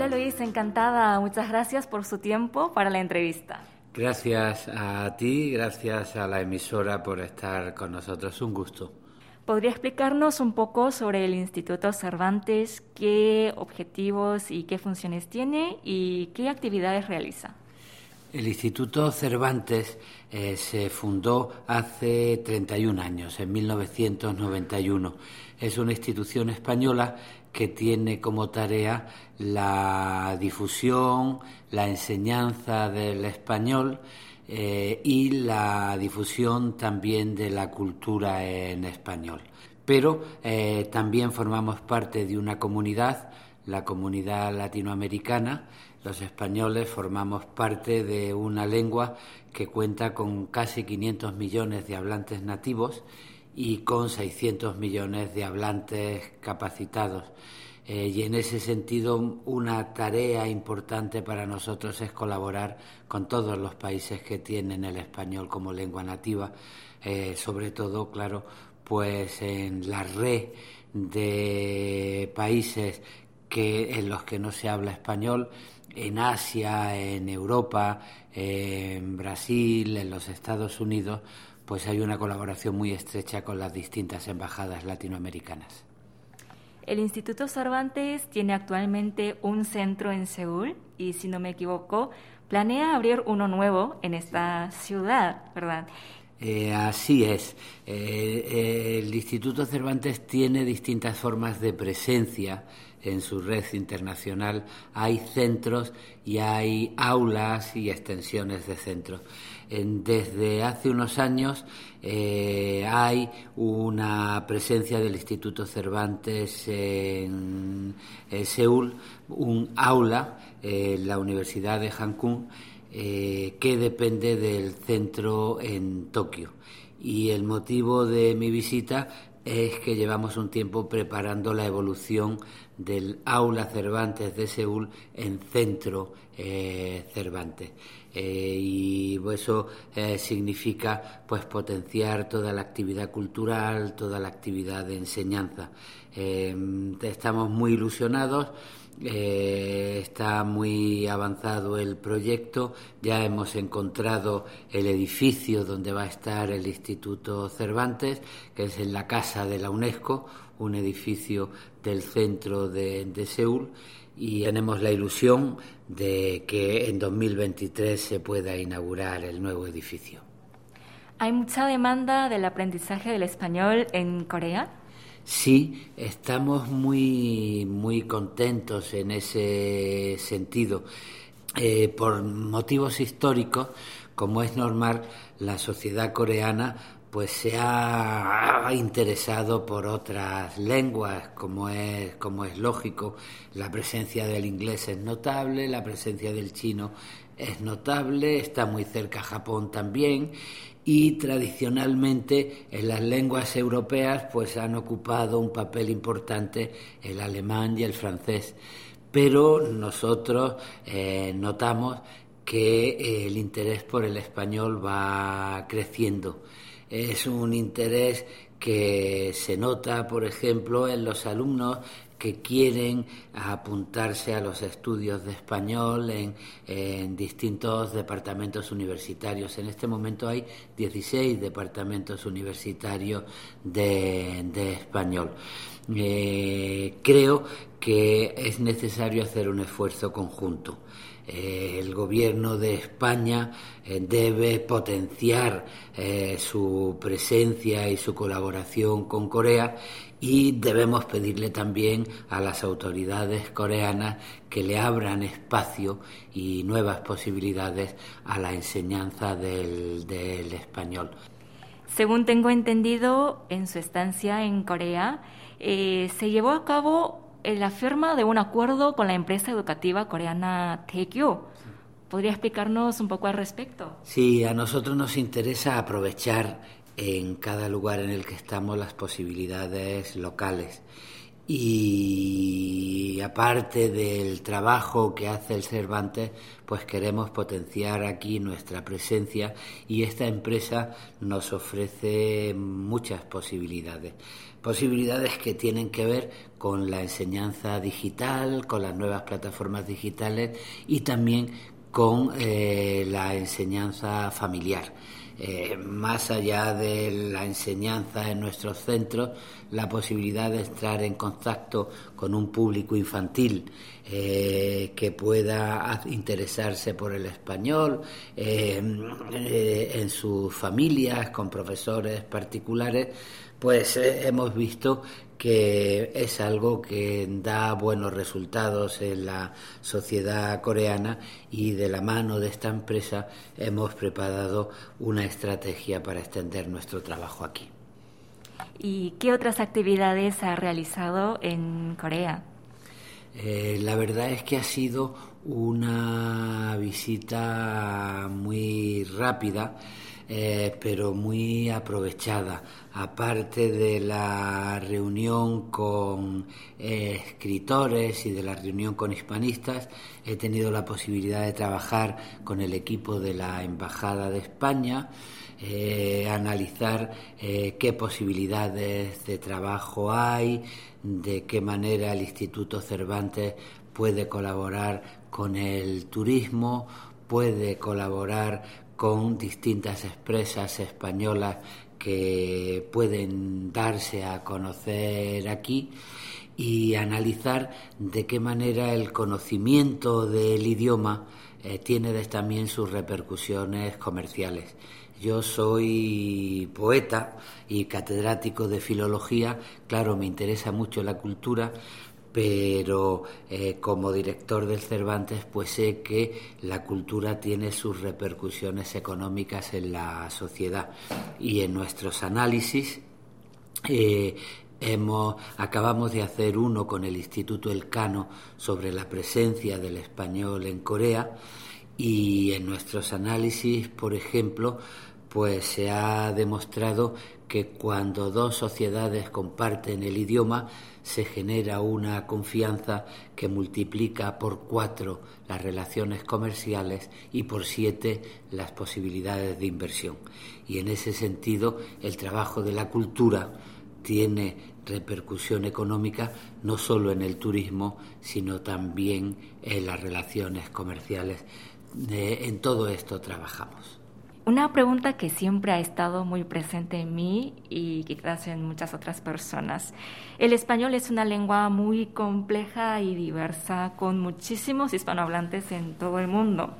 Hola Luis, encantada. Muchas gracias por su tiempo para la entrevista. Gracias a ti, gracias a la emisora por estar con nosotros. Un gusto. ¿Podría explicarnos un poco sobre el Instituto Cervantes, qué objetivos y qué funciones tiene y qué actividades realiza? El Instituto Cervantes eh, se fundó hace 31 años, en 1991. Es una institución española que tiene como tarea la difusión, la enseñanza del español eh, y la difusión también de la cultura en español. Pero eh, también formamos parte de una comunidad, la comunidad latinoamericana, los españoles formamos parte de una lengua que cuenta con casi 500 millones de hablantes nativos y con 600 millones de hablantes capacitados. Eh, y en ese sentido, una tarea importante para nosotros es colaborar con todos los países que tienen el español como lengua nativa, eh, sobre todo, claro, pues en la red de países que, en los que no se habla español en Asia, en Europa, en Brasil, en los Estados Unidos, pues hay una colaboración muy estrecha con las distintas embajadas latinoamericanas. El Instituto Cervantes tiene actualmente un centro en Seúl y, si no me equivoco, planea abrir uno nuevo en esta ciudad, ¿verdad? Eh, así es. Eh, eh, el Instituto Cervantes tiene distintas formas de presencia en su red internacional hay centros y hay aulas y extensiones de centros. Desde hace unos años eh, hay una presencia del Instituto Cervantes en, Seúl, un aula en la Universidad de eh, que depende del centro en Tokio. Y el motivo de mi visita es que llevamos un tiempo preparando la evolución del aula Cervantes de Seúl en centro eh, Cervantes. Eh, y eso eh, significa pues potenciar toda la actividad cultural, toda la actividad de enseñanza. estamos muy ilusionados eh, está muy avanzado el proyecto, ya hemos encontrado el edificio donde va a estar el Instituto Cervantes, que es en la Casa de la UNESCO, un edificio del centro de, de Seúl, y tenemos la ilusión de que en 2023 se pueda inaugurar el nuevo edificio. ¿Hay mucha demanda del aprendizaje del español en Corea? Sí, estamos muy, muy contentos en ese sentido. Eh, por motivos históricos, como es normal, la sociedad coreana pues se ha interesado por otras lenguas, como es, como es lógico. La presencia del inglés es notable, la presencia del chino es notable, está muy cerca Japón también, y tradicionalmente en las lenguas europeas pues han ocupado un papel importante el alemán y el francés. Pero nosotros eh, notamos que el interés por el español va creciendo. Es un interés que se nota, por ejemplo, en los alumnos que quieren apuntarse a los estudios de español en, distintos departamentos universitarios. En este momento hay 16 departamentos universitarios de, español. Eh, creo que es necesario hacer un esfuerzo conjunto. Eh, el gobierno de España eh, debe potenciar su presencia y su colaboración con Corea y debemos pedirle también a las autoridades coreanas que le abran espacio y nuevas posibilidades a la enseñanza del, español. Según tengo entendido, en su estancia en Corea eh, se llevó a cabo la firma de un acuerdo con la empresa educativa coreana Taekyo. ¿Podría explicarnos un poco al respecto? Sí, a nosotros nos interesa aprovechar en cada lugar en el que estamos las posibilidades locales. y aparte del trabajo que hace el Cervantes, pues queremos potenciar aquí nuestra presencia y esta empresa nos ofrece muchas posibilidades. Posibilidades que tienen que ver con la enseñanza digital, con las nuevas plataformas digitales y también con eh, la enseñanza familiar. Eh, más allá de la enseñanza en nuestros centros, la posibilidad de entrar en contacto con un público infantil eh, que pueda interesarse por el español en sus familias, con profesores particulares, pues hemos visto que es algo que da buenos resultados en la sociedad coreana y de la mano de esta empresa hemos preparado una estrategia para extender nuestro trabajo aquí. ¿Y qué otras actividades ha realizado en Corea? Eh, la verdad es que ha sido una visita muy rápida eh, pero muy aprovechada. Aparte de la reunión con eh, escritores y de la reunión con hispanistas, he tenido la posibilidad de trabajar con el equipo de la Embajada de España, eh, analizar qué posibilidades de trabajo hay, de qué manera el Instituto Cervantes puede colaborar con el turismo, puede colaborar con distintas empresas españolas que pueden darse a conocer aquí y analizar de qué manera el conocimiento del idioma eh, tiene también sus repercusiones comerciales. Yo soy poeta y catedrático de filología, claro, me interesa mucho la cultura, pero eh, como director del Cervantes pues sé que la cultura tiene sus repercusiones económicas en la sociedad. Y en nuestros análisis eh, acabamos de hacer uno con el Instituto Elcano sobre la presencia del español en Corea. Y en nuestros análisis, por ejemplo, pues se ha demostrado que cuando dos sociedades comparten el idioma se genera una confianza que multiplica por cuatro las relaciones comerciales y por siete las posibilidades de inversión. Y en ese sentido el trabajo de la cultura tiene repercusión económica no solo en el turismo, sino también en las relaciones comerciales. En todo esto trabajamos. Una pregunta que siempre ha estado muy presente en mí y quizás en muchas otras personas. El español es una lengua muy compleja y diversa, con muchísimos hispanohablantes en todo el mundo.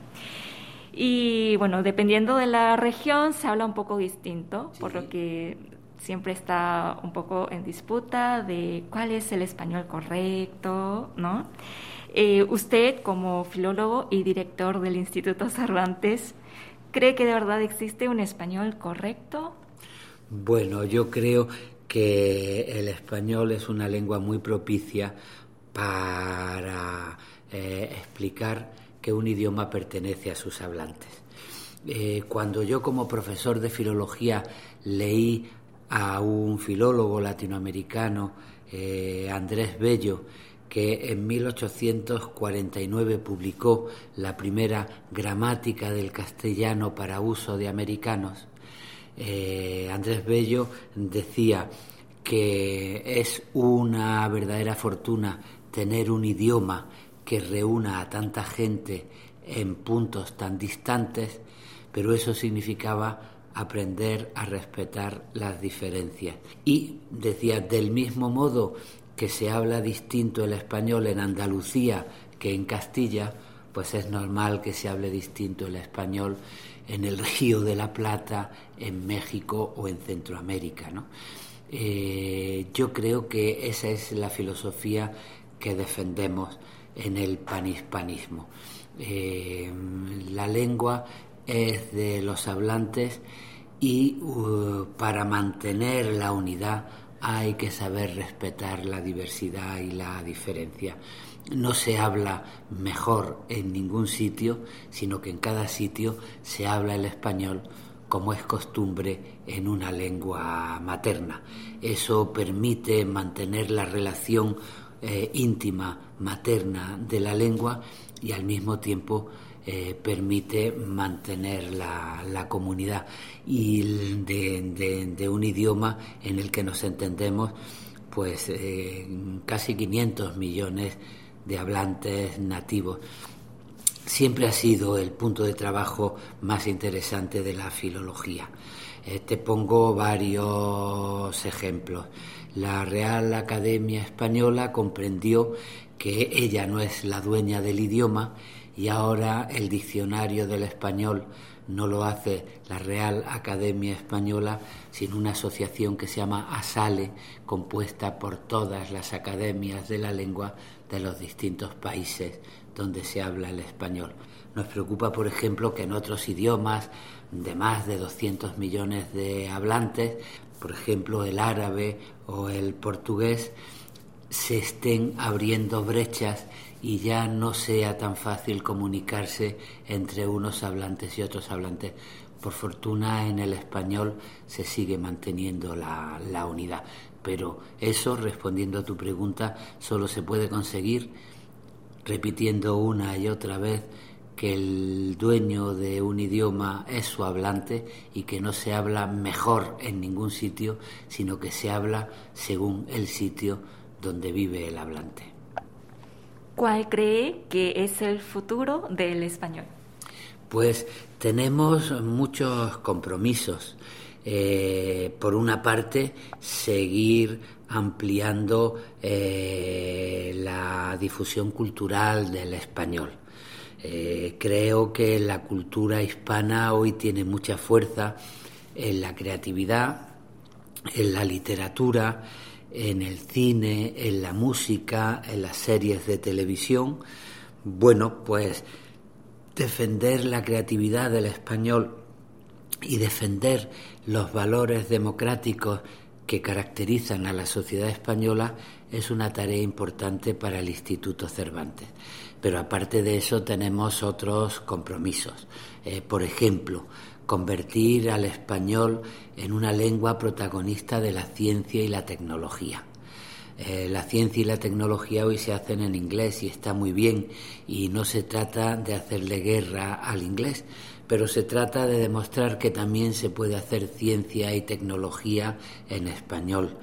Y bueno, dependiendo de la región se habla un poco distinto, por lo que siempre está un poco en disputa de cuál es el español correcto, ¿no? Eh, usted, como filólogo y director del Instituto Cervantes, ¿Cree que de verdad existe un español correcto? Bueno, yo creo que el español es una lengua muy propicia para eh, explicar que un idioma pertenece a sus hablantes. Eh, cuando yo como profesor de filología leí a un filólogo latinoamericano, eh, Andrés Bello, que en 1849 publicó la primera gramática del castellano para uso de americanos, eh, Andrés Bello decía que es una verdadera fortuna tener un idioma que reúna a tanta gente en puntos tan distantes, pero eso significaba aprender a respetar las diferencias. Y decía, del mismo modo que se habla distinto el español en Andalucía que en Castilla, pues es normal que se hable distinto el español en el Río de la Plata, en México o en Centroamérica. ¿no? Eh, yo creo que esa es la filosofía que defendemos en el panhispanismo. Eh, la lengua es de los hablantes y uh, para mantener la unidad hay que saber respetar la diversidad y la diferencia. No se habla mejor en ningún sitio, sino que en cada sitio se habla el español como es costumbre en una lengua materna. Eso permite mantener la relación eh, íntima materna de la lengua y al mismo tiempo eh, permite mantener la, comunidad y de, un idioma en el que nos entendemos pues eh, casi 500 millones de hablantes nativos siempre ha sido el punto de trabajo más interesante de la filología. Eh, te pongo varios ejemplos. La Real Academia Española comprendió que ella no es la dueña del idioma y ahora el diccionario del español no lo hace la Real Academia Española, sino una asociación que se llama ASALE, compuesta por todas las academias de la lengua de los distintos países donde se habla el español. Nos preocupa, por ejemplo, que en otros idiomas de más de 200 millones de hablantes, por ejemplo el árabe o el portugués, se estén abriendo brechas y ya no sea tan fácil comunicarse entre unos hablantes y otros hablantes. Por fortuna en el español se sigue manteniendo la, unidad, pero eso, respondiendo a tu pregunta, solo se puede conseguir repitiendo una y otra vez que el dueño de un idioma es su hablante y que no se habla mejor en ningún sitio, sino que se habla según el sitio donde vive el hablante. ¿Cuál cree que es el futuro del español? Pues tenemos muchos compromisos. Eh, por una parte, seguir ampliando eh, la difusión cultural del español. Eh, creo que la cultura hispana hoy tiene mucha fuerza en la creatividad, en la literatura, en el cine, en la música, en las series de televisión. Bueno, pues defender la creatividad del español y defender los valores democráticos que caracterizan a la sociedad española es una tarea importante para el Instituto Cervantes. Pero aparte de eso tenemos otros compromisos. Eh, por ejemplo, convertir al español en una lengua protagonista de la ciencia y la tecnología. Eh, la ciencia y la tecnología hoy se hacen en inglés y está muy bien y no se trata de hacerle guerra al inglés, pero se trata de demostrar que también se puede hacer ciencia y tecnología en español.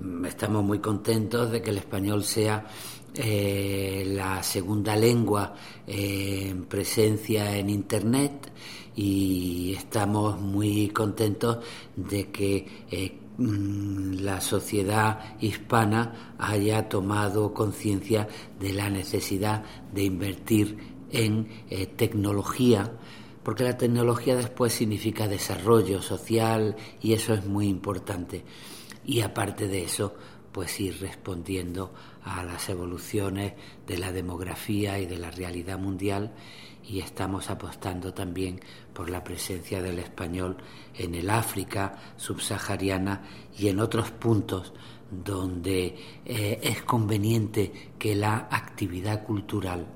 Mm, estamos muy contentos de que el español sea eh, la segunda lengua en presencia en Internet y estamos muy contentos de que eh, mm, la sociedad hispana haya tomado conciencia de la necesidad de invertir en eh, tecnología porque la tecnología después significa desarrollo social y eso es muy importante. Y aparte de eso, pues ir respondiendo a las evoluciones de la demografía y de la realidad mundial y estamos apostando también por la presencia del español en el África subsahariana y en otros puntos donde eh, es conveniente que la actividad cultural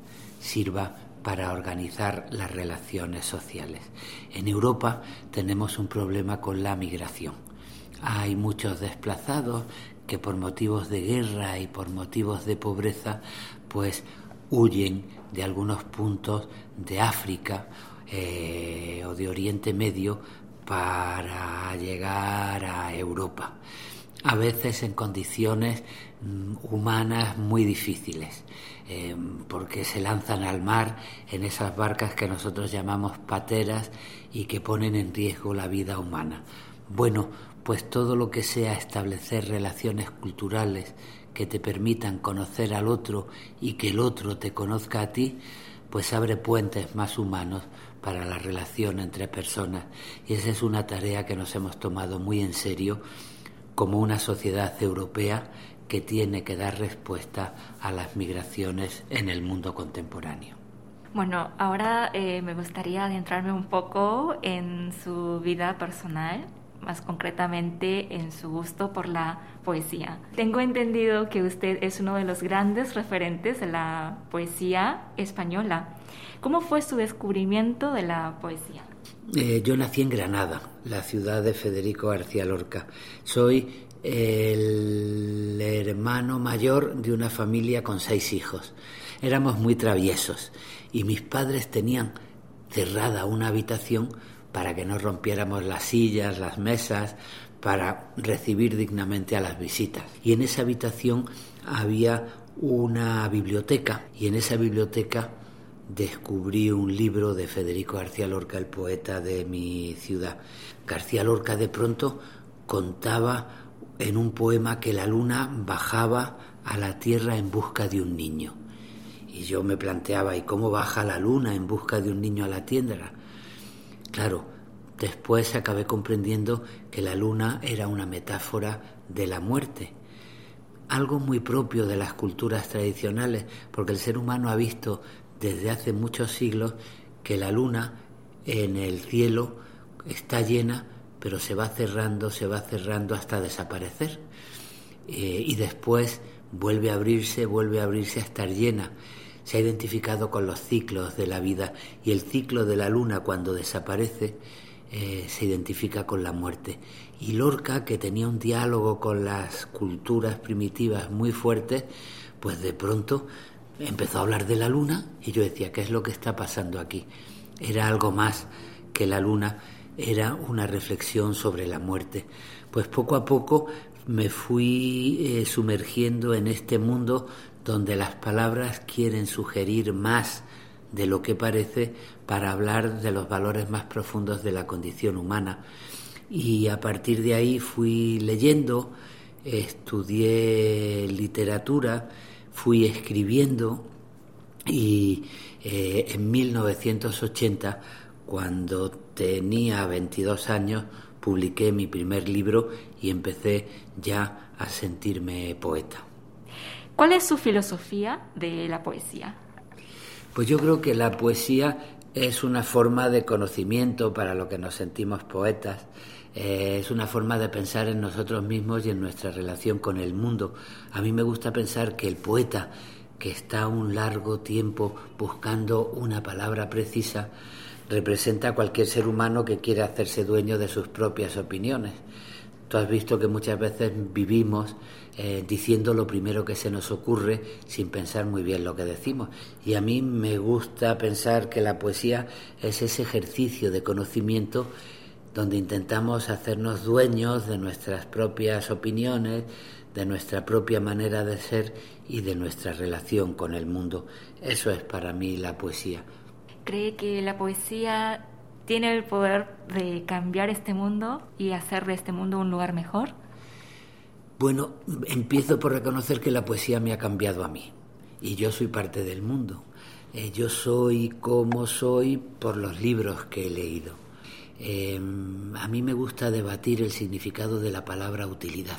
sirva para organizar las relaciones sociales. En Europa tenemos un problema con la migración. Hay muchos desplazados que por motivos de guerra y por motivos de pobreza pues huyen de algunos puntos de África eh, o de Oriente Medio para llegar a Europa, a veces en condiciones mm, humanas muy difíciles. Em, porque se lanzan al mar en esas barcas que nosotros llamamos pateras y que ponen en riesgo la vida humana. Bueno, pues todo lo que sea establecer relaciones culturales que te permitan conocer al otro y que el otro te conozca a ti, pues abre puentes más humanos para la relación entre personas. Y esa es una tarea que nos hemos tomado muy en serio como una sociedad europea que tiene que dar respuesta a las migraciones en el mundo contemporáneo. Bueno, ahora eh, me gustaría adentrarme un poco en su vida personal, más concretamente en su gusto por la poesía. Tengo entendido que usted es uno de los grandes referentes de la poesía española. ¿Cómo fue su descubrimiento de la poesía? Eh, yo nací en Granada, la ciudad de Federico García Lorca. Soy el hermano mayor de una familia con seis hijos. Éramos muy traviesos y mis padres tenían cerrada una habitación para que no rompiéramos las sillas, las mesas, para recibir dignamente a las visitas. Y en esa habitación había una biblioteca y en esa biblioteca descubrí un libro de Federico García Lorca, el poeta de mi ciudad. García Lorca de pronto contaba en un poema que la luna bajaba a la tierra en busca de un niño. Y yo me planteaba, ¿y cómo baja la luna en busca de un niño a la tierra? Claro, después acabé comprendiendo que la luna era una metáfora de la muerte, algo muy propio de las culturas tradicionales, porque el ser humano ha visto desde hace muchos siglos que la luna en el cielo está llena, pero se va cerrando, se va cerrando hasta desaparecer. Eh, y después vuelve a abrirse, vuelve a abrirse a estar llena. Se ha identificado con los ciclos de la vida y el ciclo de la luna cuando desaparece eh, se identifica con la muerte. Y Lorca, que tenía un diálogo con las culturas primitivas muy fuerte, pues de pronto empezó a hablar de la luna y yo decía, ¿qué es lo que está pasando aquí? Era algo más que la luna, era una reflexión sobre la muerte. Pues poco a poco me fui eh, sumergiendo en este mundo donde las palabras quieren sugerir más de lo que parece para hablar de los valores más profundos de la condición humana. Y a partir de ahí fui leyendo, estudié literatura, fui escribiendo y eh, en 1980, cuando tenía 22 años, publiqué mi primer libro y empecé ya a sentirme poeta. ¿Cuál es su filosofía de la poesía? Pues yo creo que la poesía es una forma de conocimiento para lo que nos sentimos poetas eh, es una forma de pensar en nosotros mismos y en nuestra relación con el mundo. A mí me gusta pensar que el poeta, que está un largo tiempo buscando una palabra precisa, representa a cualquier ser humano que quiere hacerse dueño de sus propias opiniones. Tú has visto que muchas veces vivimos eh, diciendo lo primero que se nos ocurre sin pensar muy bien lo que decimos. Y a mí me gusta pensar que la poesía es ese ejercicio de conocimiento donde intentamos hacernos dueños de nuestras propias opiniones, de nuestra propia manera de ser y de nuestra relación con el mundo. Eso es para mí la poesía. ¿Cree que la poesía tiene el poder de cambiar este mundo y hacer de este mundo un lugar mejor? Bueno, empiezo por reconocer que la poesía me ha cambiado a mí y yo soy parte del mundo. Eh, yo soy como soy por los libros que he leído. Em, a mí me gusta debatir el significado de la palabra utilidad.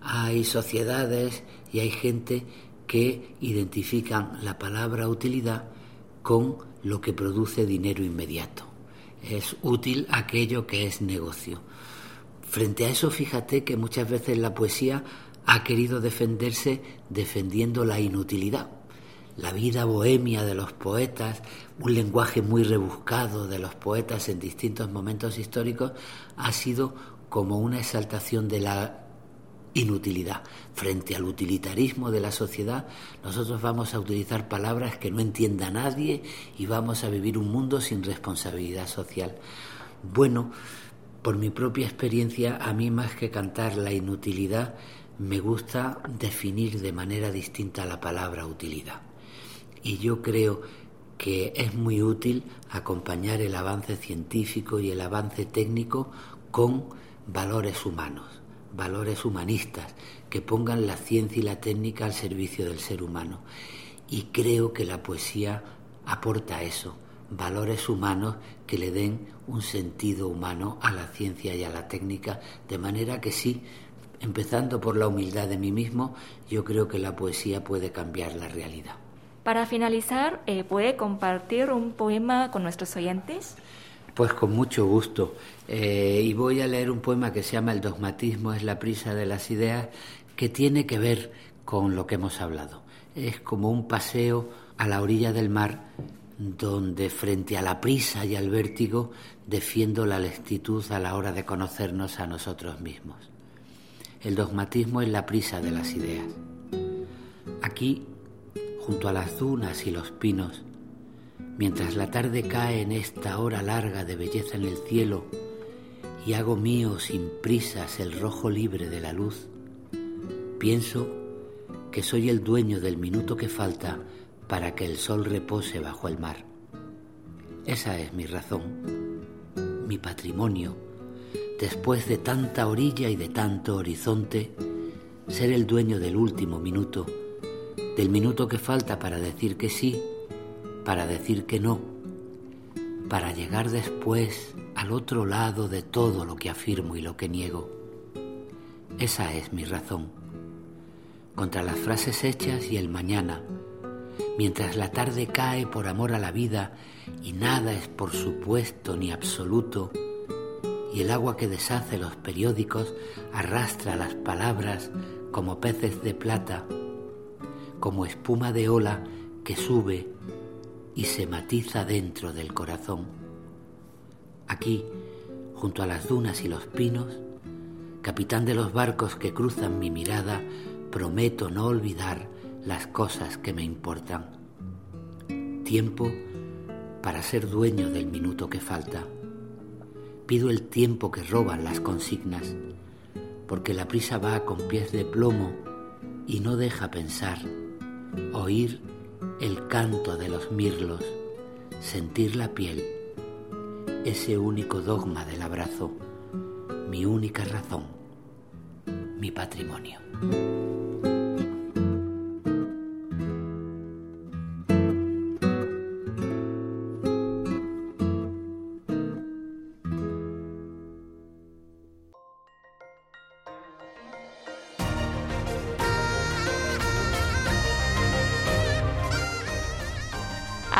Hay sociedades y hay gente que identifican la palabra utilidad con lo que produce dinero inmediato. Es útil aquello que es negocio. Frente a eso, fíjate que muchas veces la poesía ha querido defenderse defendiendo la inutilidad la vida bohemia de los poetas, un lenguaje muy rebuscado de los poetas en distintos momentos históricos, ha sido como una exaltación de la inutilidad. Frente al utilitarismo de la sociedad, nosotros vamos a utilizar palabras que no entienda nadie y vamos a vivir un mundo sin responsabilidad social. Bueno, por mi propia experiencia, a mí más que cantar la inutilidad, me gusta definir de manera distinta la palabra utilidad y yo creo que es muy útil acompañar el avance científico y el avance técnico con valores humanos, valores humanistas, que pongan la ciencia y la técnica al servicio del ser humano. Y creo que la poesía aporta eso, valores humanos que le den un sentido humano a la ciencia y a la técnica, de manera que sí, empezando por la humildad de mí mismo, yo creo que la poesía puede cambiar la realidad. Para finalizar, eh, ¿puede compartir un poema con nuestros oyentes? Pues con mucho gusto. Eh, y voy a leer un poema que se llama El dogmatismo es la prisa de las ideas, que tiene que ver con lo que hemos hablado. Es como un paseo a la orilla del mar donde frente a la prisa y al vértigo defiendo la lentitud a la hora de conocernos a nosotros mismos. El dogmatismo es la prisa de las ideas. Aquí, junto a las dunas y los pinos, mientras la tarde cae en esta hora larga de belleza en el cielo y hago mío sin prisas el rojo libre de la luz, pienso que soy el dueño del minuto que falta para que el sol repose bajo el mar. Esa es mi razón, mi patrimonio, después de tanta orilla y de tanto horizonte, ser el dueño del último minuto, del minuto que falta para decir que sí, para decir que no, para llegar después al otro lado de todo lo que afirmo y lo que niego. Esa es mi razón. Contra las frases hechas y el mañana, mientras la tarde cae por amor a la vida y nada es por supuesto ni absoluto, y el agua que deshace los periódicos arrastra las palabras como peces de plata, como espuma de ola que sube y se matiza dentro del corazón. Aquí, junto a las dunas y los pinos, capitán de los barcos que cruzan mi mirada, prometo no olvidar las cosas que me importan. Tiempo para ser dueño del minuto que falta. Pido el tiempo que roban las consignas, porque la prisa va con pies de plomo y no deja pensar, oír el canto de los mirlos, sentir la piel, ese único dogma del abrazo, mi única razón, mi patrimonio.